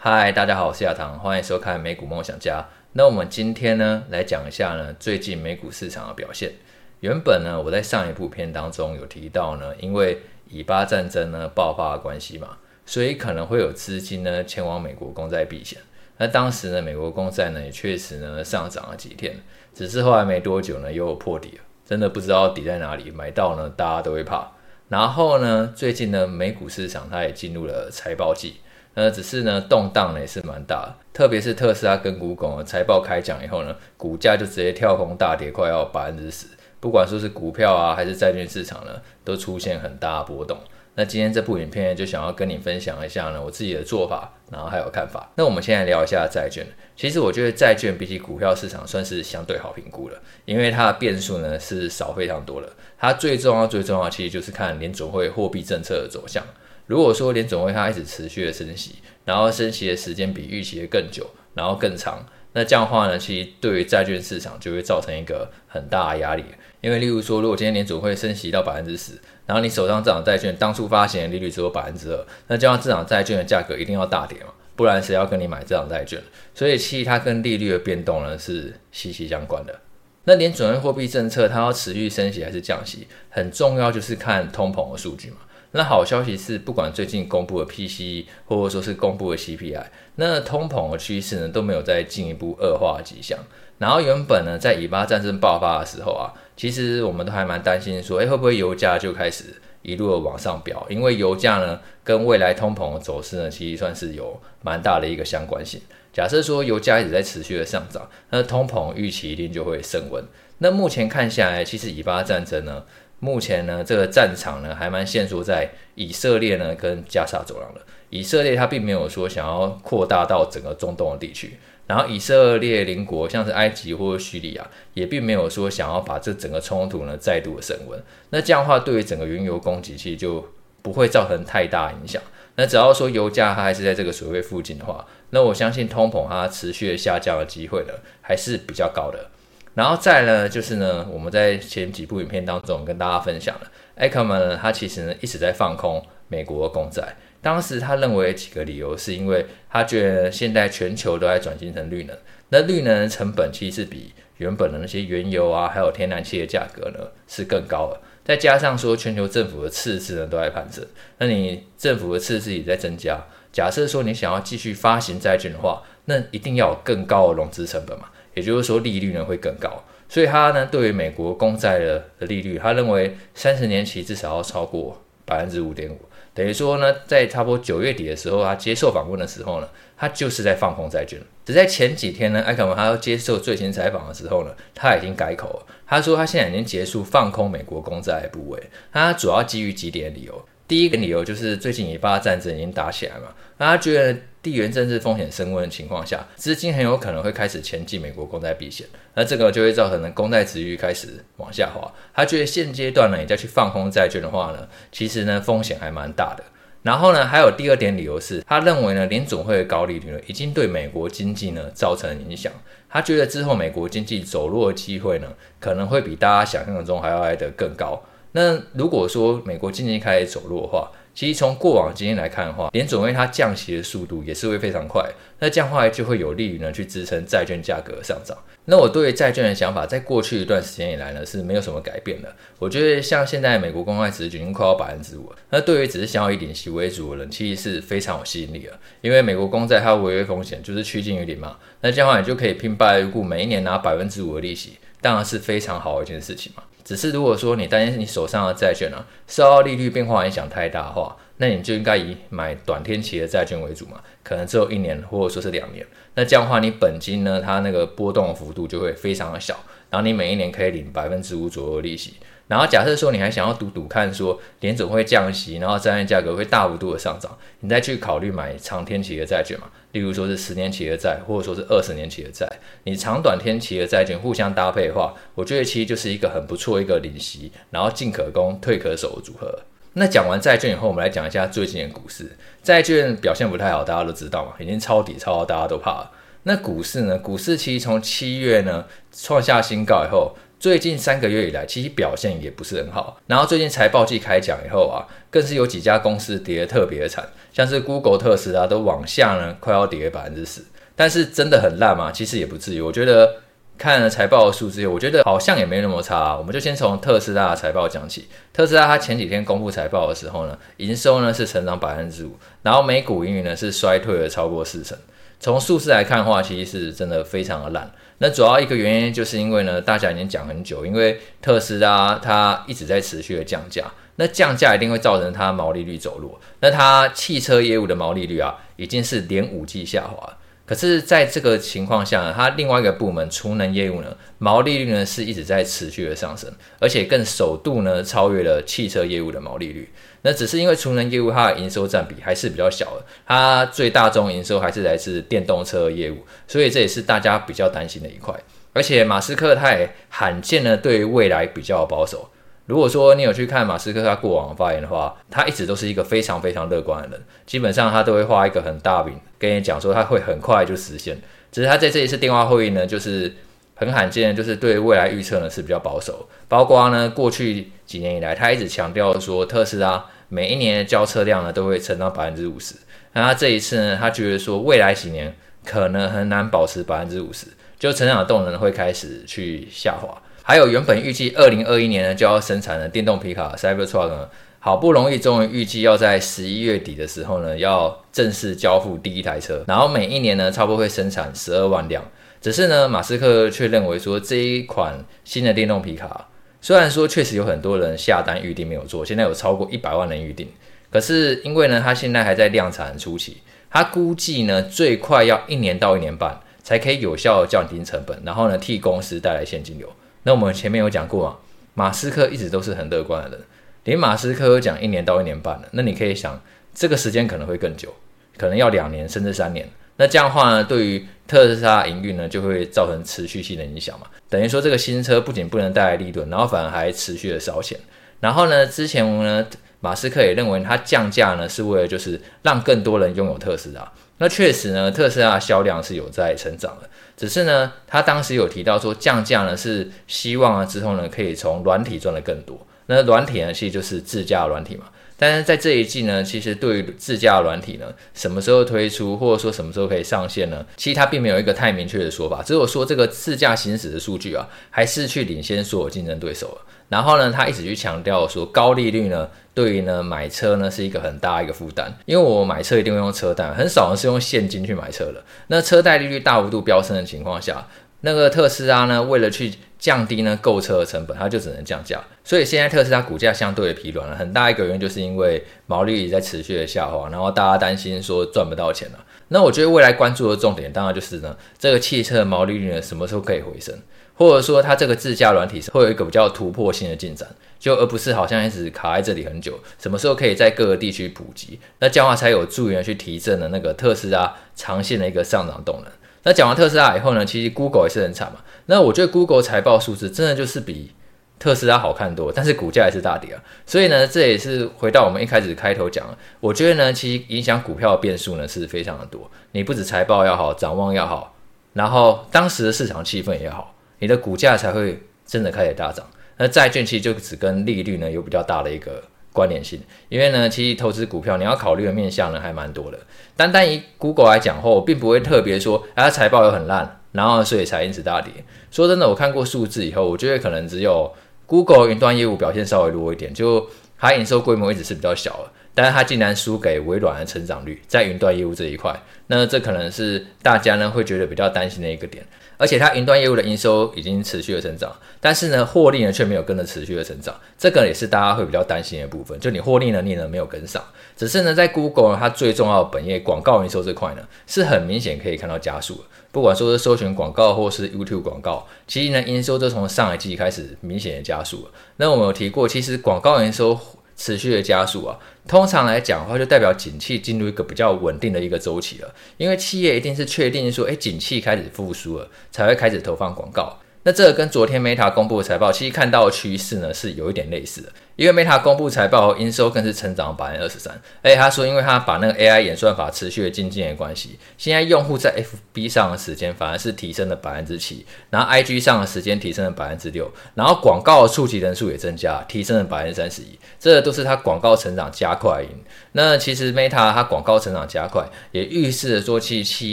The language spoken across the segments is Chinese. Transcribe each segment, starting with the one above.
嗨，大家好，我是亚堂，欢迎收看美股梦想家。那我们今天呢，来讲一下呢，最近美股市场的表现。原本呢，我在上一部片当中有提到呢，因为以巴战争呢爆发的关系嘛，所以可能会有资金呢前往美国公债避险。那当时呢，美国公债呢也确实呢上涨了几天，只是后来没多久呢又有破底了，真的不知道底在哪里，买到呢大家都会怕。然后呢，最近呢美股市场它也进入了财报季。呃，只是呢，动荡呢也是蛮大的，特别是特斯拉跟 Google 财报开奖以后呢，股价就直接跳空大跌，快要百分之十。不管说是股票啊，还是债券市场呢，都出现很大的波动。那今天这部影片就想要跟你分享一下呢，我自己的做法，然后还有看法。那我们先来聊一下债券。其实我觉得债券比起股票市场算是相对好评估了，因为它的变数呢是少非常多了。它最重要、最重要，其实就是看联准会货币政策的走向。如果说联总会它一直持续的升息，然后升息的时间比预期的更久，然后更长，那这样的话呢，其实对于债券市场就会造成一个很大的压力。因为例如说，如果今天联总会升息到百分之十，然后你手上这张债券当初发行的利率只有百分之二，那这样这张债券的价格一定要大跌嘛，不然谁要跟你买这张债券？所以其实它跟利率的变动呢是息息相关的。那联准会货币政策它要持续升息还是降息，很重要就是看通膨的数据嘛。那好消息是，不管最近公布的 PCE 或者说是公布的 CPI，那通膨的趋势呢都没有再进一步恶化迹象。然后原本呢，在以巴战争爆发的时候啊，其实我们都还蛮担心说，诶，会不会油价就开始一路的往上飙？因为油价呢跟未来通膨的走势呢，其实算是有蛮大的一个相关性。假设说油价一直在持续的上涨，那通膨预期一定就会升温。那目前看下来，其实以巴战争呢。目前呢，这个战场呢还蛮限缩在以色列呢跟加沙走廊的。以色列它并没有说想要扩大到整个中东的地区，然后以色列邻国像是埃及或者叙利亚也并没有说想要把这整个冲突呢再度的升温。那这样的话，对于整个原油供给其实就不会造成太大影响。那只要说油价它还是在这个水位附近的话，那我相信通膨它持续的下降的机会呢还是比较高的。然后再呢，就是呢，我们在前几部影片当中跟大家分享了，艾克曼呢，他其实呢一直在放空美国的公债。当时他认为几个理由，是因为他觉得现在全球都在转型成绿能，那绿能的成本其实比原本的那些原油啊，还有天然气的价格呢是更高的。再加上说全球政府的赤字呢都在攀升，那你政府的赤字也在增加。假设说你想要继续发行债券的话，那一定要有更高的融资成本嘛。也就是说，利率呢会更高，所以他呢对于美国公债的的利率，他认为三十年期至少要超过百分之五点五，等于说呢，在差不多九月底的时候，他接受访问的时候呢，他就是在放空债券。只在前几天呢，艾克文他要接受最新采访的时候呢，他已经改口了，他说他现在已经结束放空美国公债的部位，他主要基于几点理由。第一个理由就是最近以巴战争已经打起来嘛，那他觉得地缘政治风险升温的情况下，资金很有可能会开始前进美国公债避险，那这个就会造成呢公债殖利率开始往下滑。他觉得现阶段呢，你再去放空债券的话呢，其实呢风险还蛮大的。然后呢，还有第二点理由是，他认为呢联总会的高利率呢已经对美国经济呢造成影响，他觉得之后美国经济走弱的机会呢可能会比大家想象中还要来得更高。那如果说美国经济开始走弱的话，其实从过往经验来看的话，联准会它降息的速度也是会非常快。那这样的话就会有利于呢去支撑债券价格上涨。那我对于债券的想法，在过去一段时间以来呢是没有什么改变的。我觉得像现在美国公债值已经快要百分之五，那对于只是想要以领息为主的人，其实是非常有吸引力的。因为美国公债它违约风险就是趋近于零嘛，那这样的话你就可以拼白入股每一年拿百分之五的利息，当然是非常好的一件事情嘛。只是如果说你担心你手上的债券呢、啊，受到利率变化影响太大的话，那你就应该以买短天期的债券为主嘛，可能只有一年或者说是两年。那这样的话，你本金呢，它那个波动幅度就会非常的小，然后你每一年可以领百分之五左右的利息。然后假设说你还想要赌赌看，说联总会降息，然后债券价格会大幅度的上涨，你再去考虑买长天期的债券嘛，例如说是十年期的债，或者说是二十年期的债，你长短天期的债券互相搭配的话，我觉得其实就是一个很不错一个领息，然后进可攻退可守的组合。那讲完债券以后，我们来讲一下最近的股市，债券表现不太好，大家都知道嘛，已经抄底抄到大家都怕了。那股市呢？股市其实从七月呢创下新高以后，最近三个月以来，其实表现也不是很好。然后最近财报季开奖以后啊，更是有几家公司跌得特别惨，像是 Google、特斯拉都往下呢，快要跌百分之十。但是真的很烂吗？其实也不至于。我觉得看了财报的数字，我觉得好像也没那么差啊。我们就先从特斯拉的财报讲起。特斯拉它前几天公布财报的时候呢，营收呢是成长百分之五，然后每股盈余呢是衰退了超过四成。从数字来看的话，其实是真的非常的烂。那主要一个原因就是因为呢，大家已经讲很久，因为特斯拉它一直在持续的降价，那降价一定会造成它毛利率走弱。那它汽车业务的毛利率啊，已经是连五季下滑。可是，在这个情况下呢，它另外一个部门储能业务呢，毛利率呢是一直在持续的上升，而且更首度呢超越了汽车业务的毛利率。那只是因为储能业务它的营收占比还是比较小的，它最大宗营收还是来自电动车业务，所以这也是大家比较担心的一块。而且马斯克他也罕见的对于未来比较保守。如果说你有去看马斯克他过往发言的话，他一直都是一个非常非常乐观的人，基本上他都会画一个很大饼跟你讲说他会很快就实现。只是他在这一次电话会议呢，就是。很罕见，就是对未来预测呢是比较保守，包括呢过去几年以来，他一直强调说特斯拉每一年的交车量呢都会成长百分之五十，那他这一次呢，他觉得说未来几年可能很难保持百分之五十，就成长的动能会开始去下滑。还有原本预计二零二一年呢就要生产的电动皮卡 Cybertruck 呢，好不容易终于预计要在十一月底的时候呢要正式交付第一台车，然后每一年呢差不多会生产十二万辆。只是呢，马斯克却认为说这一款新的电动皮卡，虽然说确实有很多人下单预定没有做，现在有超过一百万人预定，可是因为呢，它现在还在量产初期，它估计呢最快要一年到一年半才可以有效降低成本，然后呢替公司带来现金流。那我们前面有讲过嘛，马斯克一直都是很乐观的人，连马斯克都讲一年到一年半了，那你可以想，这个时间可能会更久，可能要两年甚至三年。那这样的话呢，对于特斯拉营运呢，就会造成持续性的影响嘛。等于说，这个新车不仅不能带来利润，然后反而还持续的烧钱。然后呢，之前呢，马斯克也认为他降价呢，是为了就是让更多人拥有特斯拉。那确实呢，特斯拉销量是有在成长的。只是呢，他当时有提到说，降价呢是希望啊之后呢，可以从软体赚的更多。那软体呢，其实就是自驾软体嘛。但是在这一季呢，其实对于自驾软体呢，什么时候推出，或者说什么时候可以上线呢？其实它并没有一个太明确的说法，只有说这个自驾行驶的数据啊，还是去领先所有竞争对手了。然后呢，他一直去强调说，高利率呢，对于呢买车呢是一个很大一个负担，因为我买车一定会用车贷，很少人是用现金去买车的。那车贷利率大幅度飙升的情况下，那个特斯拉呢，为了去降低呢购车的成本，它就只能降价。所以现在特斯拉股价相对的疲软了，很大一个原因就是因为毛利率在持续的下滑，然后大家担心说赚不到钱了。那我觉得未来关注的重点当然就是呢，这个汽车毛利率呢什么时候可以回升，或者说它这个自驾软体会有一个比较突破性的进展，就而不是好像一直卡在这里很久。什么时候可以在各个地区普及，那这样话才有助于去提振的那个特斯拉长线的一个上涨动能。那讲完特斯拉以后呢，其实 Google 也是很惨嘛。那我觉得 Google 财报数字真的就是比特斯拉好看多，但是股价也是大跌啊。所以呢，这也是回到我们一开始开头讲，我觉得呢，其实影响股票的变数呢是非常的多。你不止财报要好，展望要好，然后当时的市场气氛也好，你的股价才会真的开始大涨。那债券其实就只跟利率呢有比较大的一个关联性，因为呢，其实投资股票你要考虑的面向呢还蛮多的。单单以 Google 来讲后，我并不会特别说，啊，财报又很烂，然后所以才因此大跌。说真的，我看过数字以后，我觉得可能只有 Google 云端业务表现稍微弱一点，就它营收规模一直是比较小的，但是它竟然输给微软的成长率，在云端业务这一块，那这可能是大家呢会觉得比较担心的一个点。而且它云端业务的营收已经持续的成长，但是呢，获利呢却没有跟着持续的成长，这个也是大家会比较担心的部分。就你获利能力呢没有跟上，只是呢，在 Google 它最重要的本业广告营收这块呢，是很明显可以看到加速的。不管说是搜寻广告或是 YouTube 广告，其实呢，营收都从上一季开始明显的加速了。那我们有提过，其实广告营收。持续的加速啊，通常来讲的话，就代表景气进入一个比较稳定的一个周期了。因为企业一定是确定说，哎，景气开始复苏了，才会开始投放广告。那这个跟昨天 Meta 公布的财报，其实看到的趋势呢是有一点类似的。因为 Meta 公布财报后，营收更是成长百分之二十三。而且他说，因为他把那个 AI 演算法持续的精进的关系，现在用户在 FB 上的时间反而是提升了百分之七，然后 IG 上的时间提升了百分之六，然后广告触及人数也增加，提升了百分之三十一。这都是他广告成长加快因。那其实 Meta 它广告成长加快，也预示着说，其企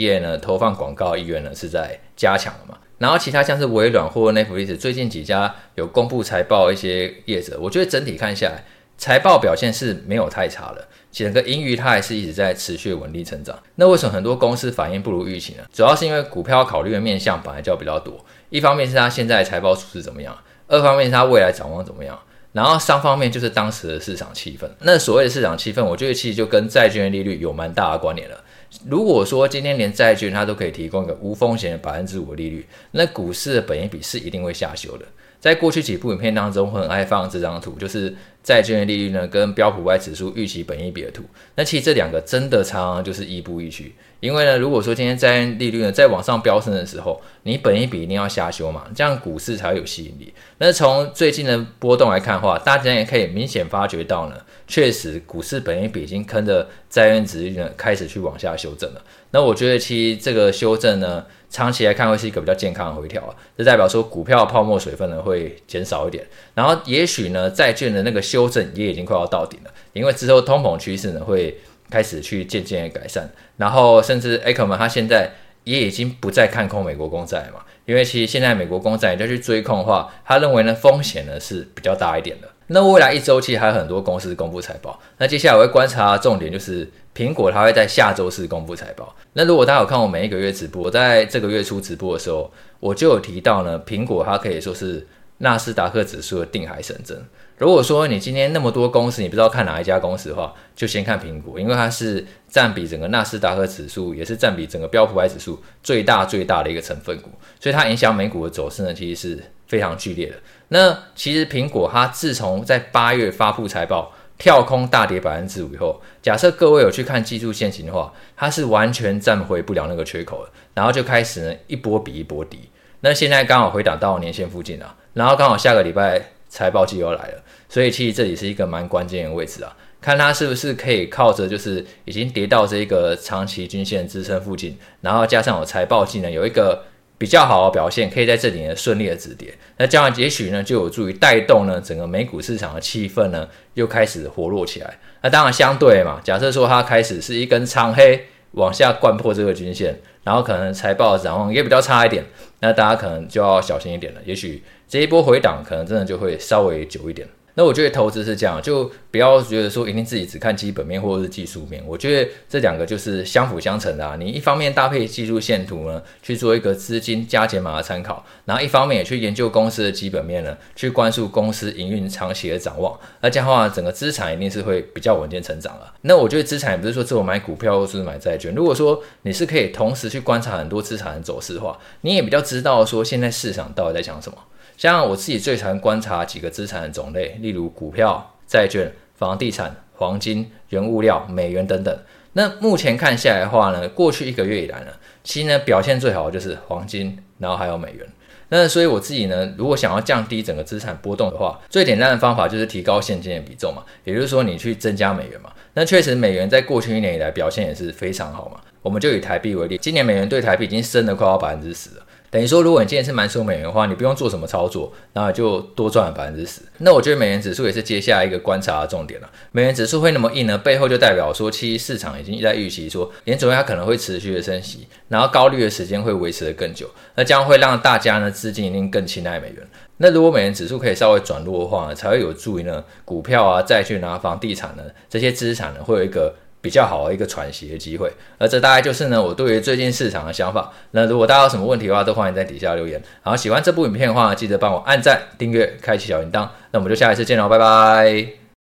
业呢投放广告意愿呢是在加强了嘛。然后其他像是微软或 Netflix 最近几家有公布财报，一些业者，我觉得整体看下来，财报表现是没有太差的，整个盈余它还是一直在持续稳定成长。那为什么很多公司反应不如预期呢？主要是因为股票考虑的面向本来就比较多，一方面是它现在财报数字怎么样，二方面是它未来展望怎么样，然后三方面就是当时的市场气氛。那所谓的市场气氛，我觉得其实就跟债券利率有蛮大的关联了。如果说今天连债券它都可以提供一个无风险的百分之五的利率，那股市的本益比是一定会下修的。在过去几部影片当中，我很爱放这张图，就是债券利率呢跟标普外指数预期本益比的图。那其实这两个真的常常就是亦步亦趋。因为呢，如果说今天债券利率呢在往上飙升的时候，你本益比一定要下修嘛，这样股市才会有吸引力。那从最近的波动来看的话，大家也可以明显发觉到呢，确实股市本益比已经跟着债券殖利率呢开始去往下修正了。那我觉得其实这个修正呢，长期来看会是一个比较健康的回调啊，这代表说股票泡沫水分呢会减少一点，然后也许呢债券的那个修正也已经快要到顶了，因为之后通膨趋势呢会开始去渐渐的改善，然后甚至 Akerman 他现在也已经不再看空美国公债嘛，因为其实现在美国公债你就去追空的话，他认为呢风险呢是比较大一点的。那未来一周期还有很多公司公布财报，那接下来我会观察重点就是苹果，它会在下周四公布财报。那如果大家有看我每一个月直播，在这个月初直播的时候，我就有提到呢，苹果它可以说是纳斯达克指数的定海神针。如果说你今天那么多公司，你不知道看哪一家公司的话，就先看苹果，因为它是占比整个纳斯达克指数，也是占比整个标普五百指数最大最大的一个成分股，所以它影响美股的走势呢，其实是非常剧烈的。那其实苹果它自从在八月发布财报跳空大跌百分之五以后，假设各位有去看技术线型的话，它是完全站回不了那个缺口了，然后就开始呢一波比一波低。那现在刚好回档到年线附近了，然后刚好下个礼拜财报季又来了，所以其实这里是一个蛮关键的位置啊，看它是不是可以靠着就是已经跌到这一个长期均线支撑附近，然后加上有财报季呢有一个。比较好的表现，可以在这里呢顺利的止跌，那这样也许呢就有助于带动呢整个美股市场的气氛呢又开始活络起来。那当然相对嘛，假设说它开始是一根长黑往下灌破这个均线，然后可能财报的展望也比较差一点，那大家可能就要小心一点了。也许这一波回档可能真的就会稍微久一点。那我觉得投资是这样，就不要觉得说一定自己只看基本面或者是技术面。我觉得这两个就是相辅相成的啊。你一方面搭配技术线图呢，去做一个资金加减码的参考，然后一方面也去研究公司的基本面呢，去关注公司营运长期的展望。那这样的话，整个资产一定是会比较稳健成长了。那我觉得资产也不是说只有买股票或是买债券。如果说你是可以同时去观察很多资产的走势的话，你也比较知道说现在市场到底在想什么。像我自己最常观察几个资产的种类，例如股票、债券、房地产、黄金、原物料、美元等等。那目前看下来的话呢，过去一个月以来呢，其实呢表现最好的就是黄金，然后还有美元。那所以我自己呢，如果想要降低整个资产波动的话，最简单的方法就是提高现金的比重嘛，也就是说你去增加美元嘛。那确实美元在过去一年以来表现也是非常好嘛。我们就以台币为例，今年美元对台币已经升了快要百分之十了。等于说，如果你今天是满手美元的话，你不用做什么操作，然后就多赚了百分之十。那我觉得美元指数也是接下来一个观察的重点了。美元指数会那么硬呢？背后就代表说，其实市场已经在预期说，联准会它可能会持续的升息，然后高利率的时间会维持得更久，那将会让大家呢资金一定更青睐美元。那如果美元指数可以稍微转弱的话呢，才会有助于呢股票啊、债券啊、房地产呢这些资产呢会有一个。比较好的一个喘息的机会，而这大概就是呢我对于最近市场的想法。那如果大家有什么问题的话，都欢迎在底下留言。然后，喜欢这部影片的话，记得帮我按赞、订阅、开启小铃铛。那我们就下一次见喽，拜拜。